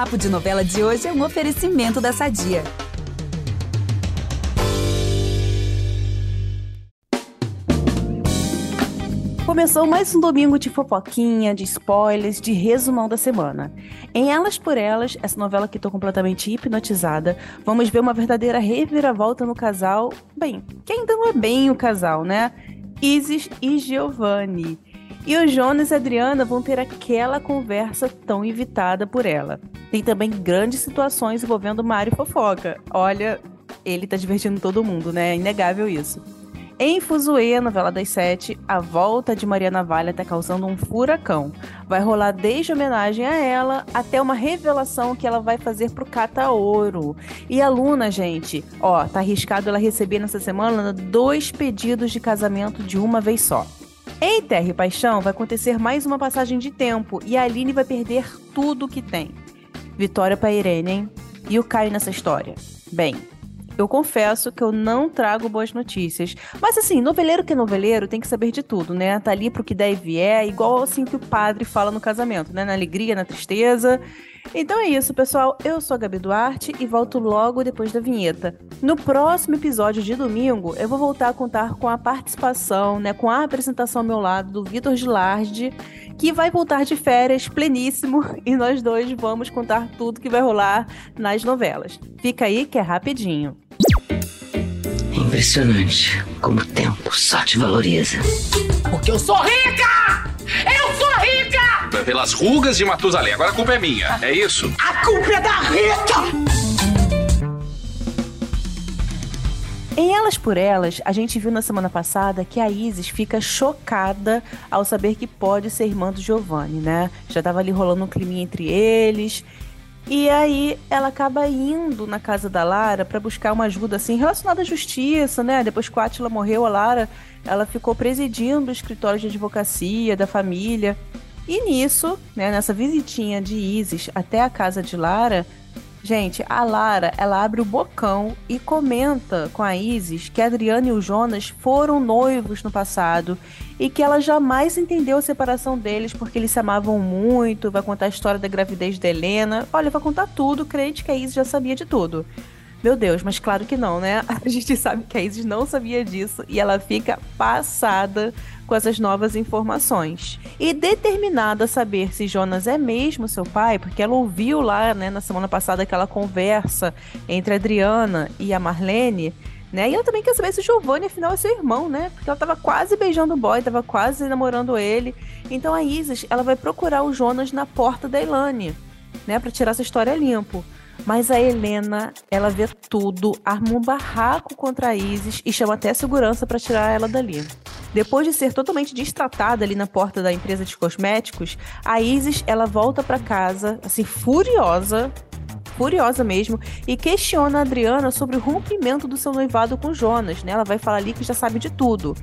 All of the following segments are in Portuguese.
Papo de Novela de hoje é um oferecimento da Sadia. Começou mais um domingo de fofoquinha, de spoilers, de resumão da semana. Em Elas por Elas, essa novela que estou completamente hipnotizada, vamos ver uma verdadeira reviravolta no casal. Bem, que ainda não é bem o casal, né? Isis e Giovanni. E o Jonas e a Adriana vão ter aquela conversa tão evitada por ela. Tem também grandes situações envolvendo Mário Fofoca. Olha, ele tá divertindo todo mundo, né? É inegável isso. Em Fuzue, novela das sete, a volta de Maria Navalha está causando um furacão. Vai rolar desde homenagem a ela até uma revelação que ela vai fazer pro Cata Ouro. E a Luna, gente, ó, tá arriscado ela receber nessa semana dois pedidos de casamento de uma vez só. Em Terra e Paixão vai acontecer mais uma passagem de tempo e a Aline vai perder tudo que tem. Vitória para Irene, hein? E o Caio nessa história? Bem, eu confesso que eu não trago boas notícias. Mas assim, noveleiro que é noveleiro tem que saber de tudo, né? Tá ali pro que der e vier, igual assim que o padre fala no casamento, né? Na alegria, na tristeza. Então é isso, pessoal. Eu sou a Gabi Duarte e volto logo depois da vinheta. No próximo episódio de domingo, eu vou voltar a contar com a participação, né, com a apresentação ao meu lado do Vitor Gilardi, que vai voltar de férias pleníssimo e nós dois vamos contar tudo que vai rolar nas novelas. Fica aí que é rapidinho. Impressionante como o tempo só te valoriza. Porque eu sou rica! Eu sou rica! Pelas rugas de Matusalém. Agora a culpa é minha, é isso? A culpa é da Rita! Em Elas por Elas, a gente viu na semana passada que a Isis fica chocada ao saber que pode ser irmã do Giovanni, né? Já tava ali rolando um clima entre eles. E aí ela acaba indo na casa da Lara para buscar uma ajuda assim relacionada à justiça, né? Depois que o Atila morreu, a Lara, ela ficou presidindo o escritório de advocacia da família. E nisso, né, nessa visitinha de Isis até a casa de Lara, Gente, a Lara, ela abre o bocão e comenta com a Isis que a Adriana e o Jonas foram noivos no passado e que ela jamais entendeu a separação deles porque eles se amavam muito. Vai contar a história da gravidez da Helena. Olha, vai contar tudo, crente que a Isis já sabia de tudo. Meu Deus, mas claro que não, né? A gente sabe que a Isis não sabia disso e ela fica passada com essas novas informações. E determinada a saber se Jonas é mesmo seu pai, porque ela ouviu lá, né, na semana passada aquela conversa entre a Adriana e a Marlene, né? E ela também quer saber se o Giovanni afinal é seu irmão, né? Porque ela tava quase beijando o boy, tava quase namorando ele. Então a Isis, ela vai procurar o Jonas na porta da Elane, né, para tirar essa história limpo. Mas a Helena, ela vê tudo, arma um barraco contra a Isis e chama até a segurança para tirar ela dali. Depois de ser totalmente destratada ali na porta da empresa de cosméticos, a Isis ela volta para casa, assim, furiosa, furiosa mesmo, e questiona a Adriana sobre o rompimento do seu noivado com Jonas, né? Ela vai falar ali que já sabe de tudo.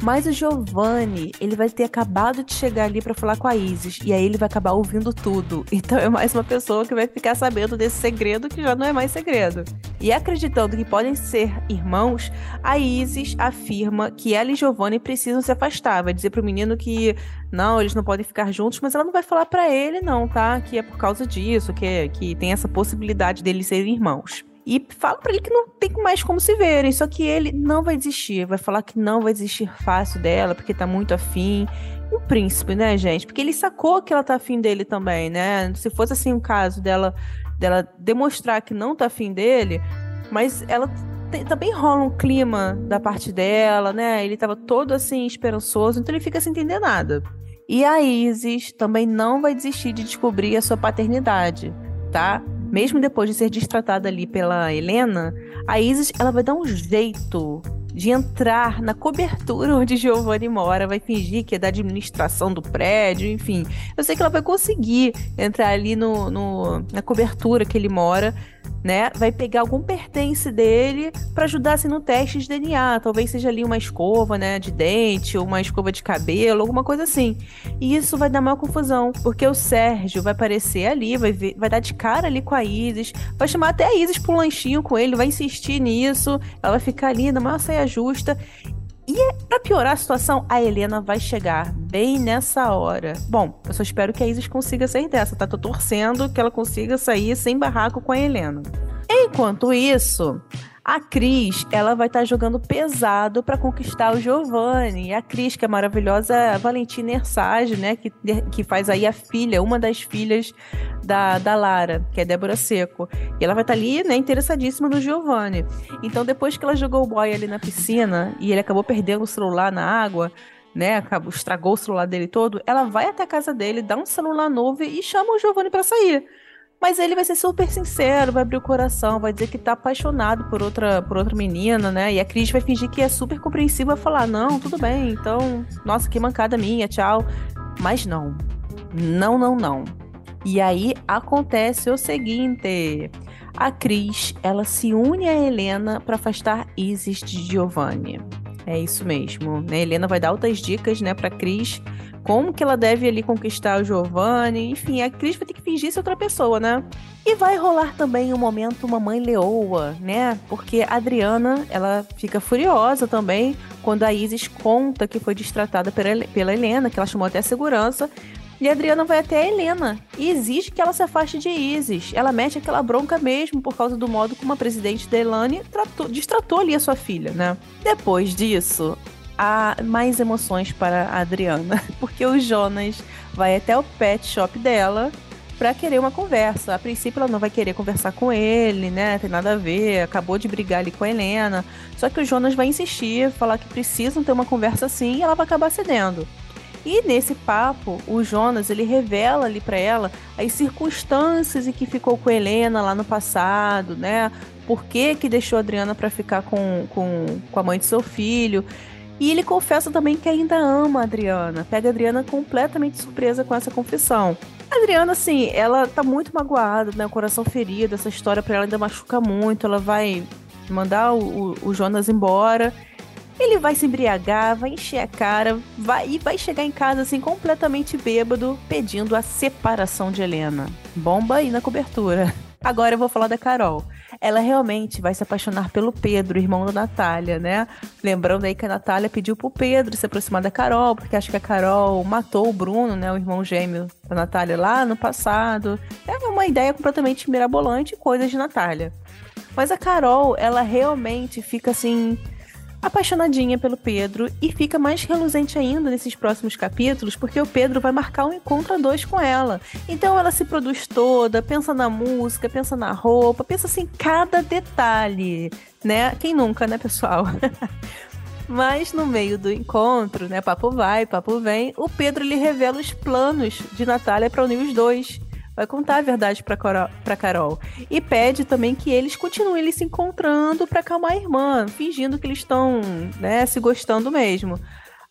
Mas o Giovanni, ele vai ter acabado de chegar ali para falar com a Isis. E aí ele vai acabar ouvindo tudo. Então é mais uma pessoa que vai ficar sabendo desse segredo que já não é mais segredo. E acreditando que podem ser irmãos, a Isis afirma que ela e Giovanni precisam se afastar. Vai dizer pro menino que não, eles não podem ficar juntos, mas ela não vai falar para ele, não, tá? Que é por causa disso, que, que tem essa possibilidade deles serem irmãos e fala para ele que não tem mais como se verem, só que ele não vai desistir, vai falar que não vai desistir fácil dela, porque tá muito afim. O príncipe, né, gente? Porque ele sacou que ela tá afim dele também, né? Se fosse assim um caso dela, dela demonstrar que não tá afim dele, mas ela tem, também rola um clima da parte dela, né? Ele tava todo assim esperançoso, então ele fica sem entender nada. E a Isis também não vai desistir de descobrir a sua paternidade, tá? Mesmo depois de ser destratada ali pela Helena, a Isis ela vai dar um jeito de entrar na cobertura onde Giovanni mora, vai fingir que é da administração do prédio, enfim. Eu sei que ela vai conseguir entrar ali no, no na cobertura que ele mora né, vai pegar algum pertence dele para ajudar assim no teste de DNA, talvez seja ali uma escova, né, de dente ou uma escova de cabelo, alguma coisa assim. E isso vai dar maior confusão, porque o Sérgio vai aparecer ali, vai ver, vai dar de cara ali com a Isis, vai chamar até a Isis pro lanchinho com ele, vai insistir nisso, ela vai ficar ali na maior saia justa E pra piorar a situação, a Helena vai chegar bem nessa hora. Bom, eu só espero que a Isis consiga sair dessa, tá? Tô torcendo que ela consiga sair sem barraco com a Helena. Enquanto isso, a Cris, ela vai estar tá jogando pesado para conquistar o Giovanni. A Cris, que é maravilhosa, é a Valentina Ersage, né? Que, que faz aí a filha, uma das filhas da, da Lara, que é Débora Seco. E ela vai estar tá ali, né, interessadíssima no Giovanni. Então, depois que ela jogou o boy ali na piscina e ele acabou perdendo o celular na água, né, acabou, estragou o celular dele todo, ela vai até a casa dele, dá um celular novo e chama o Giovanni para sair. Mas ele vai ser super sincero, vai abrir o coração, vai dizer que tá apaixonado por outra, por outra menina, né? E a Cris vai fingir que é super compreensiva, vai falar: não, tudo bem, então, nossa, que mancada minha, tchau. Mas não. Não, não, não. E aí acontece o seguinte: a Cris, ela se une a Helena para afastar Isis de Giovanni. É isso mesmo. Né? Helena vai dar outras dicas, né, para Cris como que ela deve ali conquistar o Giovanni. Enfim, a Cris vai ter que fingir ser outra pessoa, né? E vai rolar também o um momento Mamãe Leoa, né? Porque a Adriana, ela fica furiosa também quando a Isis conta que foi distratada pela Helena, que ela chamou até a segurança. E a Adriana vai até a Helena e exige que ela se afaste de Isis. Ela mete aquela bronca mesmo por causa do modo como a presidente da Elane tratou, distratou ali a sua filha, né? Depois disso, há mais emoções para a Adriana, porque o Jonas vai até o pet shop dela para querer uma conversa. A princípio ela não vai querer conversar com ele, né? Tem nada a ver, acabou de brigar ali com a Helena. Só que o Jonas vai insistir, falar que precisam ter uma conversa assim e ela vai acabar cedendo. E nesse papo, o Jonas ele revela ali para ela as circunstâncias em que ficou com Helena lá no passado, né? Por que, que deixou Adriana para ficar com, com, com a mãe de seu filho. E ele confessa também que ainda ama a Adriana. Pega a Adriana completamente surpresa com essa confissão. A Adriana, assim, ela tá muito magoada, né? O coração ferido, essa história pra ela ainda machuca muito. Ela vai mandar o, o Jonas embora. Ele vai se embriagar, vai encher a cara, vai e vai chegar em casa assim completamente bêbado, pedindo a separação de Helena. Bomba aí na cobertura. Agora eu vou falar da Carol ela realmente vai se apaixonar pelo Pedro, irmão da Natália, né? Lembrando aí que a Natália pediu pro Pedro se aproximar da Carol, porque acha que a Carol matou o Bruno, né? O irmão gêmeo da Natália lá no passado. É uma ideia completamente mirabolante, coisas de Natália. Mas a Carol, ela realmente fica assim apaixonadinha pelo Pedro e fica mais reluzente ainda nesses próximos capítulos, porque o Pedro vai marcar um encontro a dois com ela. Então ela se produz toda, pensa na música, pensa na roupa, pensa assim cada detalhe, né? Quem nunca, né, pessoal? Mas no meio do encontro, né, papo vai, papo vem, o Pedro lhe revela os planos de Natália para unir os dois vai contar a verdade pra, Carol, Carol. E pede também que eles continuem se encontrando para acalmar a irmã, fingindo que eles estão, né, se gostando mesmo.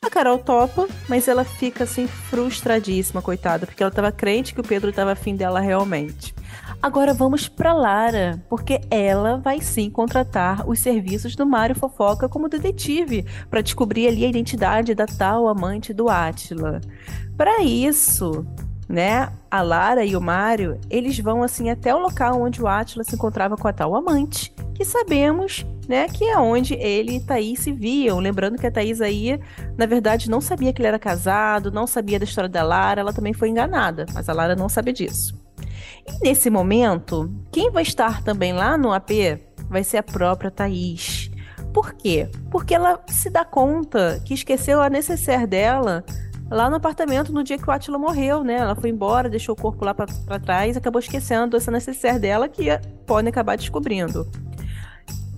A Carol topa, mas ela fica assim frustradíssima, coitada, porque ela tava crente que o Pedro tava afim dela realmente. Agora vamos para Lara, porque ela vai sim contratar os serviços do Mário Fofoca como detetive para descobrir ali a identidade da tal amante do Átila. Para isso, né? A Lara e o Mário, eles vão assim até o local onde o Átila se encontrava com a tal amante, que sabemos, né, que é onde ele e Thaís se viam. Lembrando que a Thaís aí, na verdade, não sabia que ele era casado, não sabia da história da Lara, ela também foi enganada, mas a Lara não sabe disso. E nesse momento, quem vai estar também lá no AP vai ser a própria Thaís. Por quê? Porque ela se dá conta que esqueceu a necessaire dela lá no apartamento no dia que o Atila morreu, né? Ela foi embora, deixou o corpo lá para trás acabou esquecendo essa necessaire dela que podem acabar descobrindo.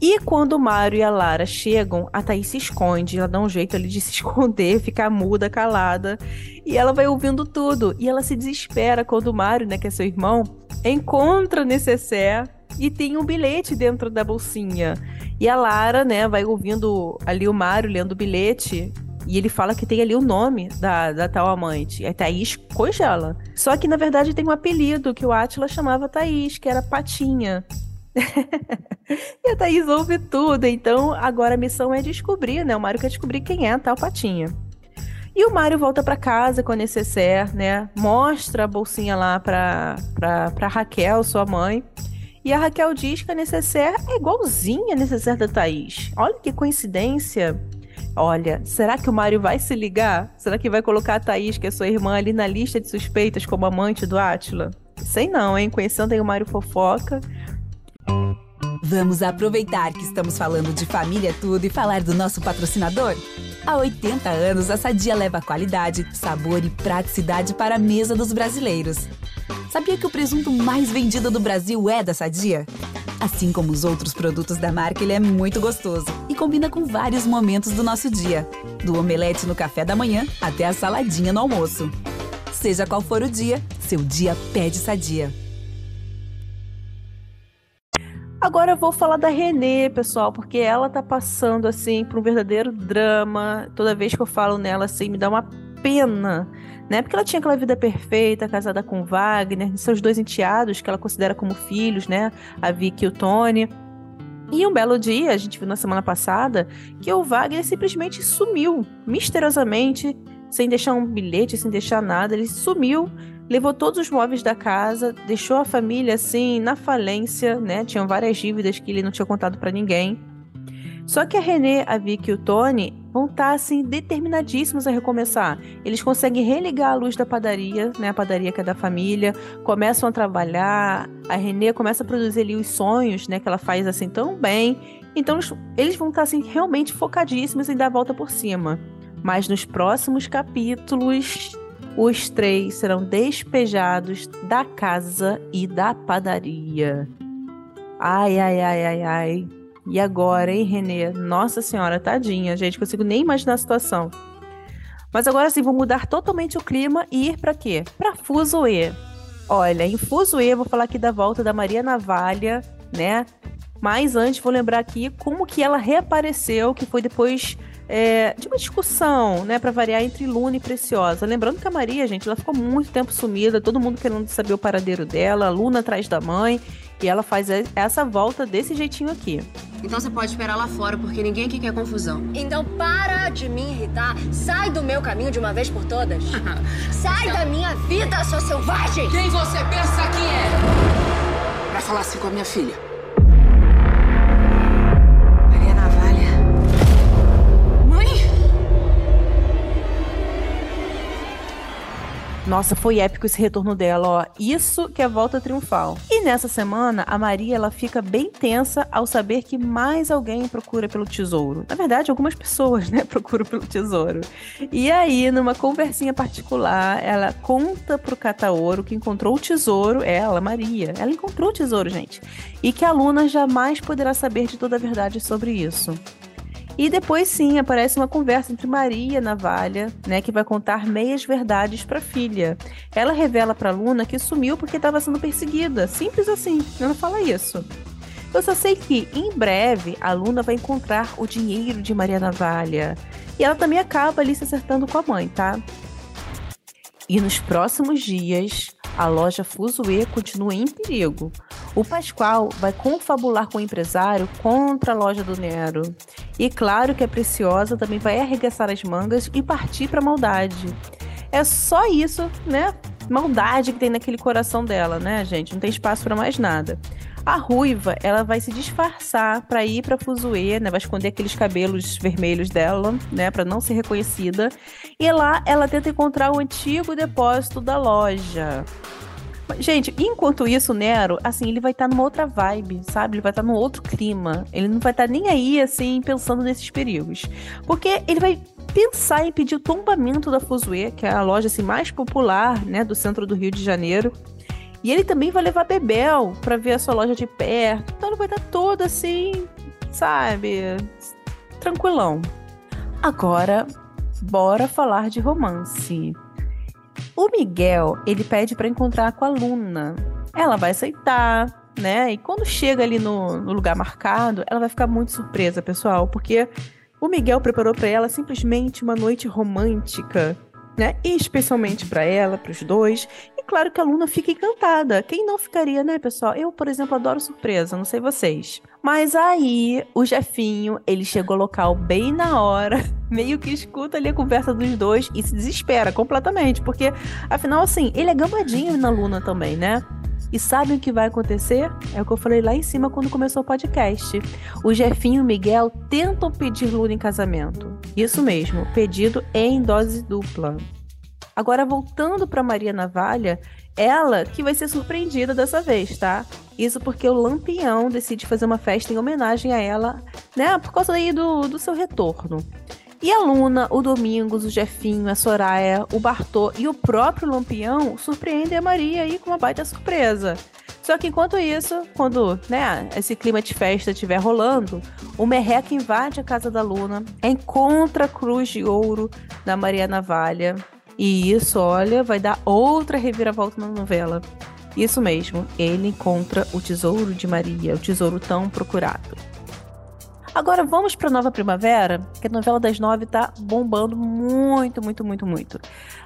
E quando o Mário e a Lara chegam, a Thaís se esconde, ela dá um jeito ali de se esconder, ficar muda, calada, e ela vai ouvindo tudo. E ela se desespera quando o Mário, né, que é seu irmão, encontra necessaire e tem um bilhete dentro da bolsinha. E a Lara, né, vai ouvindo ali o Mário lendo o bilhete e ele fala que tem ali o nome da, da tal amante. A Thaís congela. Só que, na verdade, tem um apelido que o Atila chamava Thaís, que era Patinha. e a Thaís ouve tudo. Então, agora a missão é descobrir, né? O Mário quer descobrir quem é a tal Patinha. E o Mário volta para casa com a necessaire, né? Mostra a bolsinha lá pra, pra, pra Raquel, sua mãe. E a Raquel diz que a necessaire é igualzinha a necessaire da Thaís. Olha que coincidência. Olha, será que o Mário vai se ligar? Será que vai colocar a Thaís, que é sua irmã, ali na lista de suspeitas como amante do Átila? Sei não, hein? Conhecendo aí o Mário Fofoca. Vamos aproveitar que estamos falando de família tudo e falar do nosso patrocinador? Há 80 anos, a Sadia leva qualidade, sabor e praticidade para a mesa dos brasileiros. Sabia que o presunto mais vendido do Brasil é da Sadia? Assim como os outros produtos da marca, ele é muito gostoso combina com vários momentos do nosso dia, do omelete no café da manhã até a saladinha no almoço. Seja qual for o dia, seu dia pede Sadia. Agora eu vou falar da Renê, pessoal, porque ela tá passando assim por um verdadeiro drama. Toda vez que eu falo nela assim, me dá uma pena, né? Porque ela tinha aquela vida perfeita, casada com Wagner, seus dois enteados que ela considera como filhos, né? A Vicky e o Tony. E um belo dia, a gente viu na semana passada, que o Wagner simplesmente sumiu, misteriosamente, sem deixar um bilhete, sem deixar nada, ele sumiu levou todos os móveis da casa, deixou a família assim na falência, né? Tinham várias dívidas que ele não tinha contado para ninguém. Só que a Renê, a Vicky e o Tony vão estar tá, assim determinadíssimos a recomeçar. Eles conseguem religar a luz da padaria, né, a padaria que é da família, começam a trabalhar. A Renê começa a produzir ali os sonhos, né, que ela faz assim tão bem. Então eles vão estar tá, assim realmente focadíssimos em dar a volta por cima. Mas nos próximos capítulos os três serão despejados da casa e da padaria. Ai, ai, ai, ai, ai. E agora, hein, Renê? Nossa senhora, tadinha, gente, consigo nem imaginar a situação. Mas agora sim, vou mudar totalmente o clima e ir para quê? Para Fusoe. Olha, em Fusoe, vou falar aqui da volta da Maria Navalha, né? Mas antes, vou lembrar aqui como que ela reapareceu, que foi depois é, de uma discussão, né, para variar entre Luna e Preciosa. Lembrando que a Maria, gente, ela ficou muito tempo sumida, todo mundo querendo saber o paradeiro dela, Luna atrás da mãe, e ela faz essa volta desse jeitinho aqui. Então você pode esperar lá fora, porque ninguém aqui quer confusão. Então para de me irritar. Sai do meu caminho de uma vez por todas. Sai da minha vida, sua selvagem! Quem você pensa que é? Pra falar assim com a minha filha. Nossa, foi épico esse retorno dela, ó. Isso que é volta triunfal. E nessa semana, a Maria ela fica bem tensa ao saber que mais alguém procura pelo tesouro. Na verdade, algumas pessoas, né, procuram pelo tesouro. E aí, numa conversinha particular, ela conta pro Cataoro que encontrou o tesouro, ela, Maria. Ela encontrou o tesouro, gente. E que a Luna jamais poderá saber de toda a verdade sobre isso. E depois sim aparece uma conversa entre Maria Navalha, né, que vai contar meias verdades para a filha. Ela revela para Luna que sumiu porque estava sendo perseguida, simples assim. Ela fala isso. Eu só sei que em breve a Luna vai encontrar o dinheiro de Maria Navalha. E ela também acaba ali se acertando com a mãe, tá? E nos próximos dias, a loja Fuzue continua em perigo. O Pascoal vai confabular com o empresário contra a loja do Nero. E claro que a Preciosa também vai arregaçar as mangas e partir para maldade. É só isso, né? Maldade que tem naquele coração dela, né, gente? Não tem espaço para mais nada. A ruiva, ela vai se disfarçar para ir para Fuzue, né? Vai esconder aqueles cabelos vermelhos dela, né, para não ser reconhecida. E lá ela tenta encontrar o antigo depósito da loja. Gente, enquanto isso, Nero, assim, ele vai estar tá numa outra vibe, sabe? Ele vai estar tá num outro clima. Ele não vai estar tá nem aí, assim, pensando nesses perigos. Porque ele vai pensar em pedir o tombamento da Fuzue, que é a loja assim, mais popular, né, do centro do Rio de Janeiro. E ele também vai levar Bebel para ver a sua loja de perto. Então ele vai estar todo assim, sabe? Tranquilão. Agora, bora falar de romance. O Miguel, ele pede para encontrar com a Luna. Ela vai aceitar, né? E quando chega ali no, no lugar marcado, ela vai ficar muito surpresa, pessoal, porque o Miguel preparou para ela simplesmente uma noite romântica, né? E especialmente para ela, para os dois. E claro que a Luna fica encantada. Quem não ficaria, né, pessoal? Eu, por exemplo, adoro surpresa, não sei vocês. Mas aí, o Jefinho, ele chegou ao local bem na hora, meio que escuta ali a conversa dos dois e se desespera completamente, porque, afinal, assim, ele é gambadinho na Luna também, né? E sabem o que vai acontecer? É o que eu falei lá em cima quando começou o podcast. O Jefinho e o Miguel tentam pedir Luna em casamento. Isso mesmo, pedido em dose dupla. Agora, voltando para Maria Navalha, ela que vai ser surpreendida dessa vez, tá? Isso porque o Lampião decide fazer uma festa em homenagem a ela, né? Por causa aí do, do seu retorno. E a Luna, o Domingos, o Jefinho, a Soraya, o Bartô e o próprio Lampião surpreendem a Maria aí com uma baita surpresa. Só que enquanto isso, quando né, esse clima de festa estiver rolando, o Merreca invade a casa da Luna, encontra a cruz de ouro da Maria Navalha. E isso, olha, vai dar outra reviravolta na novela. Isso mesmo, ele encontra o tesouro de Maria, o tesouro tão procurado. Agora vamos para Nova Primavera, que a novela das nove tá bombando muito, muito, muito, muito.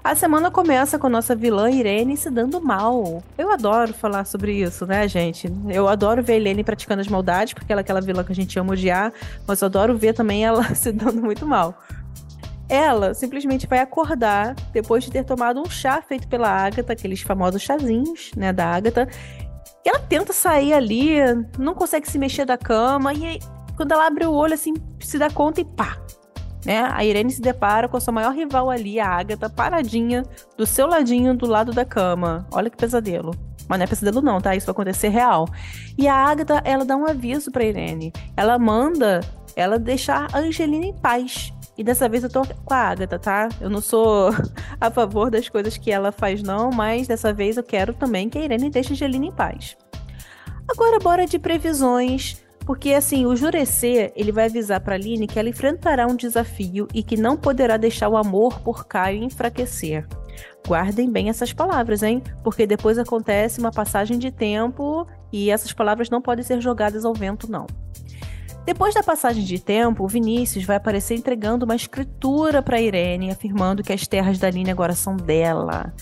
A semana começa com a nossa vilã Irene se dando mal. Eu adoro falar sobre isso, né, gente? Eu adoro ver a Irene praticando as maldades, porque ela é aquela vilã que a gente ama odiar, mas eu adoro ver também ela se dando muito mal. Ela simplesmente vai acordar depois de ter tomado um chá feito pela Agatha, aqueles famosos chazinhos, né, da Agatha. E ela tenta sair ali, não consegue se mexer da cama, e quando ela abre o olho, assim, se dá conta e pá! Né? A Irene se depara com a sua maior rival ali, a Agatha, paradinha do seu ladinho, do lado da cama. Olha que pesadelo. Mas não é pesadelo não, tá? Isso vai acontecer real. E a Agatha, ela dá um aviso pra Irene. Ela manda ela deixar a Angelina em paz. E dessa vez eu tô com a Agatha, tá? Eu não sou a favor das coisas que ela faz, não, mas dessa vez eu quero também que a Irene deixe a Angelina em paz. Agora, bora de previsões porque assim, o Jurecer, ele vai avisar para Aline que ela enfrentará um desafio e que não poderá deixar o amor por Caio enfraquecer. Guardem bem essas palavras, hein? Porque depois acontece uma passagem de tempo e essas palavras não podem ser jogadas ao vento, não. Depois da passagem de tempo, o Vinícius vai aparecer entregando uma escritura para Irene, afirmando que as terras da Aline agora são dela.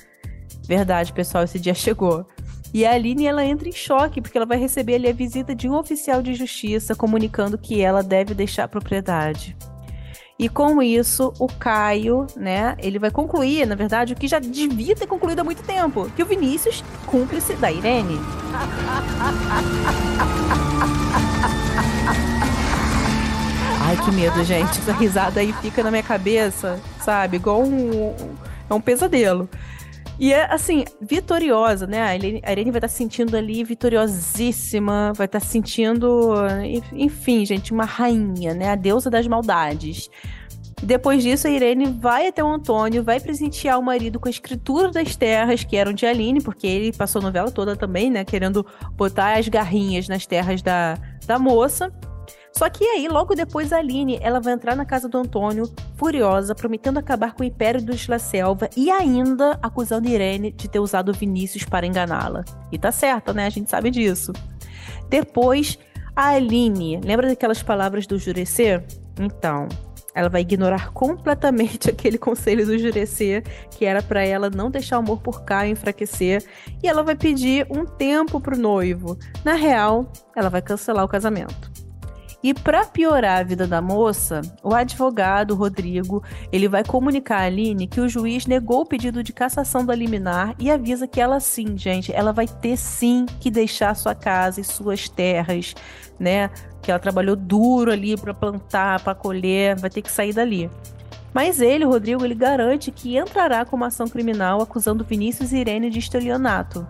Verdade, pessoal, esse dia chegou. E a Aline ela entra em choque porque ela vai receber ali a visita de um oficial de justiça comunicando que ela deve deixar a propriedade. E com isso, o Caio, né, ele vai concluir, na verdade, o que já devia ter concluído há muito tempo, que o Vinícius cúmplice da Irene. Ai, que medo, gente. Essa risada aí fica na minha cabeça, sabe? Igual um, é um pesadelo. E é assim, vitoriosa, né? A Irene, vai estar tá se sentindo ali vitoriosíssima, vai estar tá se sentindo, enfim, gente, uma rainha, né? A deusa das maldades. Depois disso, a Irene vai até o Antônio, vai presentear o marido com a escritura das terras, que eram de Aline, porque ele passou a novela toda também, né? Querendo botar as garrinhas nas terras da, da moça. Só que aí, logo depois, a Aline ela vai entrar na casa do Antônio, furiosa, prometendo acabar com o Império dos La Selva e ainda acusando Irene de ter usado Vinícius para enganá-la. E tá certa, né? A gente sabe disso. Depois, a Aline, lembra daquelas palavras do Jurecer? Então, ela vai ignorar completamente aquele conselho do Jurecer, que era para ela não deixar o amor por Caio enfraquecer, e ela vai pedir um tempo pro noivo. Na real, ela vai cancelar o casamento. E para piorar a vida da moça, o advogado Rodrigo, ele vai comunicar a Aline que o juiz negou o pedido de cassação do liminar e avisa que ela sim, gente, ela vai ter sim que deixar sua casa e suas terras, né? Que ela trabalhou duro ali para plantar, para colher, vai ter que sair dali. Mas ele, Rodrigo, ele garante que entrará com uma ação criminal acusando Vinícius e Irene de estelionato.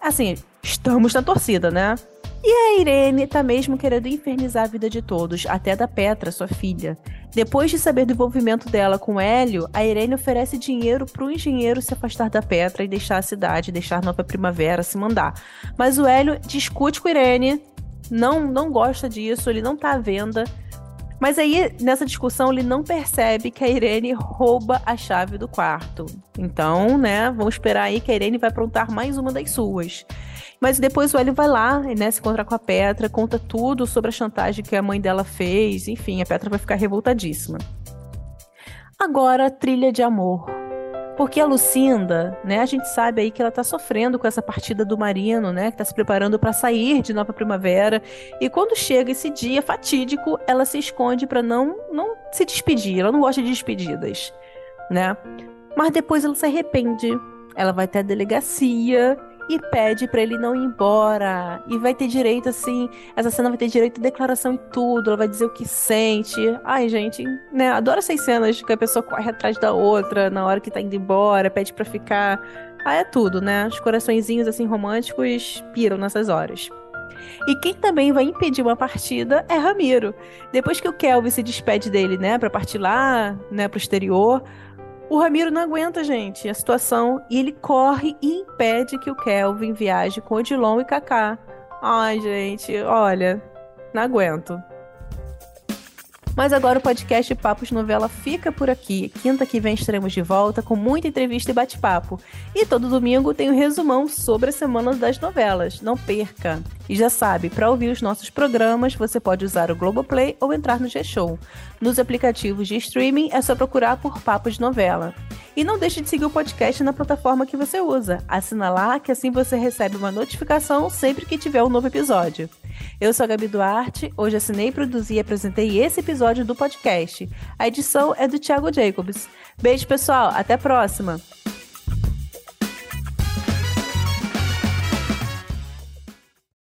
Assim, estamos na torcida, né? E a Irene tá mesmo querendo infernizar a vida de todos, até da Petra, sua filha. Depois de saber do envolvimento dela com Hélio, a Irene oferece dinheiro pro engenheiro se afastar da Petra e deixar a cidade, deixar Nova Primavera se mandar. Mas o Hélio discute com a Irene, não, não gosta disso, ele não tá à venda. Mas aí, nessa discussão, ele não percebe que a Irene rouba a chave do quarto. Então, né, vamos esperar aí que a Irene vai aprontar mais uma das suas. Mas depois o Hélio vai lá, né, se encontrar com a Petra, conta tudo sobre a chantagem que a mãe dela fez. Enfim, a Petra vai ficar revoltadíssima. Agora, trilha de amor. Porque a Lucinda, né, a gente sabe aí que ela tá sofrendo com essa partida do Marino, né, que tá se preparando para sair de Nova Primavera, e quando chega esse dia fatídico, ela se esconde para não não se despedir, ela não gosta de despedidas, né? Mas depois ela se arrepende. Ela vai até a delegacia e pede para ele não ir embora. E vai ter direito, assim, essa cena vai ter direito de declaração e tudo, ela vai dizer o que sente. Ai, gente, né, adoro essas cenas que a pessoa corre atrás da outra na hora que tá indo embora, pede para ficar. Ah, é tudo, né? Os coraçõezinhos, assim, românticos piram nessas horas. E quem também vai impedir uma partida é Ramiro. Depois que o Kelvin se despede dele, né, para partir lá, né, pro exterior, o Ramiro não aguenta, gente, a situação e ele corre e impede que o Kelvin viaje com Odilon e Kaká. Ai, gente, olha, não aguento. Mas agora o podcast Papos Novela fica por aqui. Quinta que vem estaremos de volta com muita entrevista e bate-papo. E todo domingo tem o um resumão sobre a semana das novelas. Não perca! E já sabe, para ouvir os nossos programas, você pode usar o Globoplay ou entrar no G-Show. Nos aplicativos de streaming é só procurar por Papos Novela. E não deixe de seguir o podcast na plataforma que você usa. Assina lá que assim você recebe uma notificação sempre que tiver um novo episódio. Eu sou a Gabi Duarte, hoje assinei, produzi e apresentei esse episódio do podcast. A edição é do Thiago Jacobs. Beijo, pessoal, até a próxima!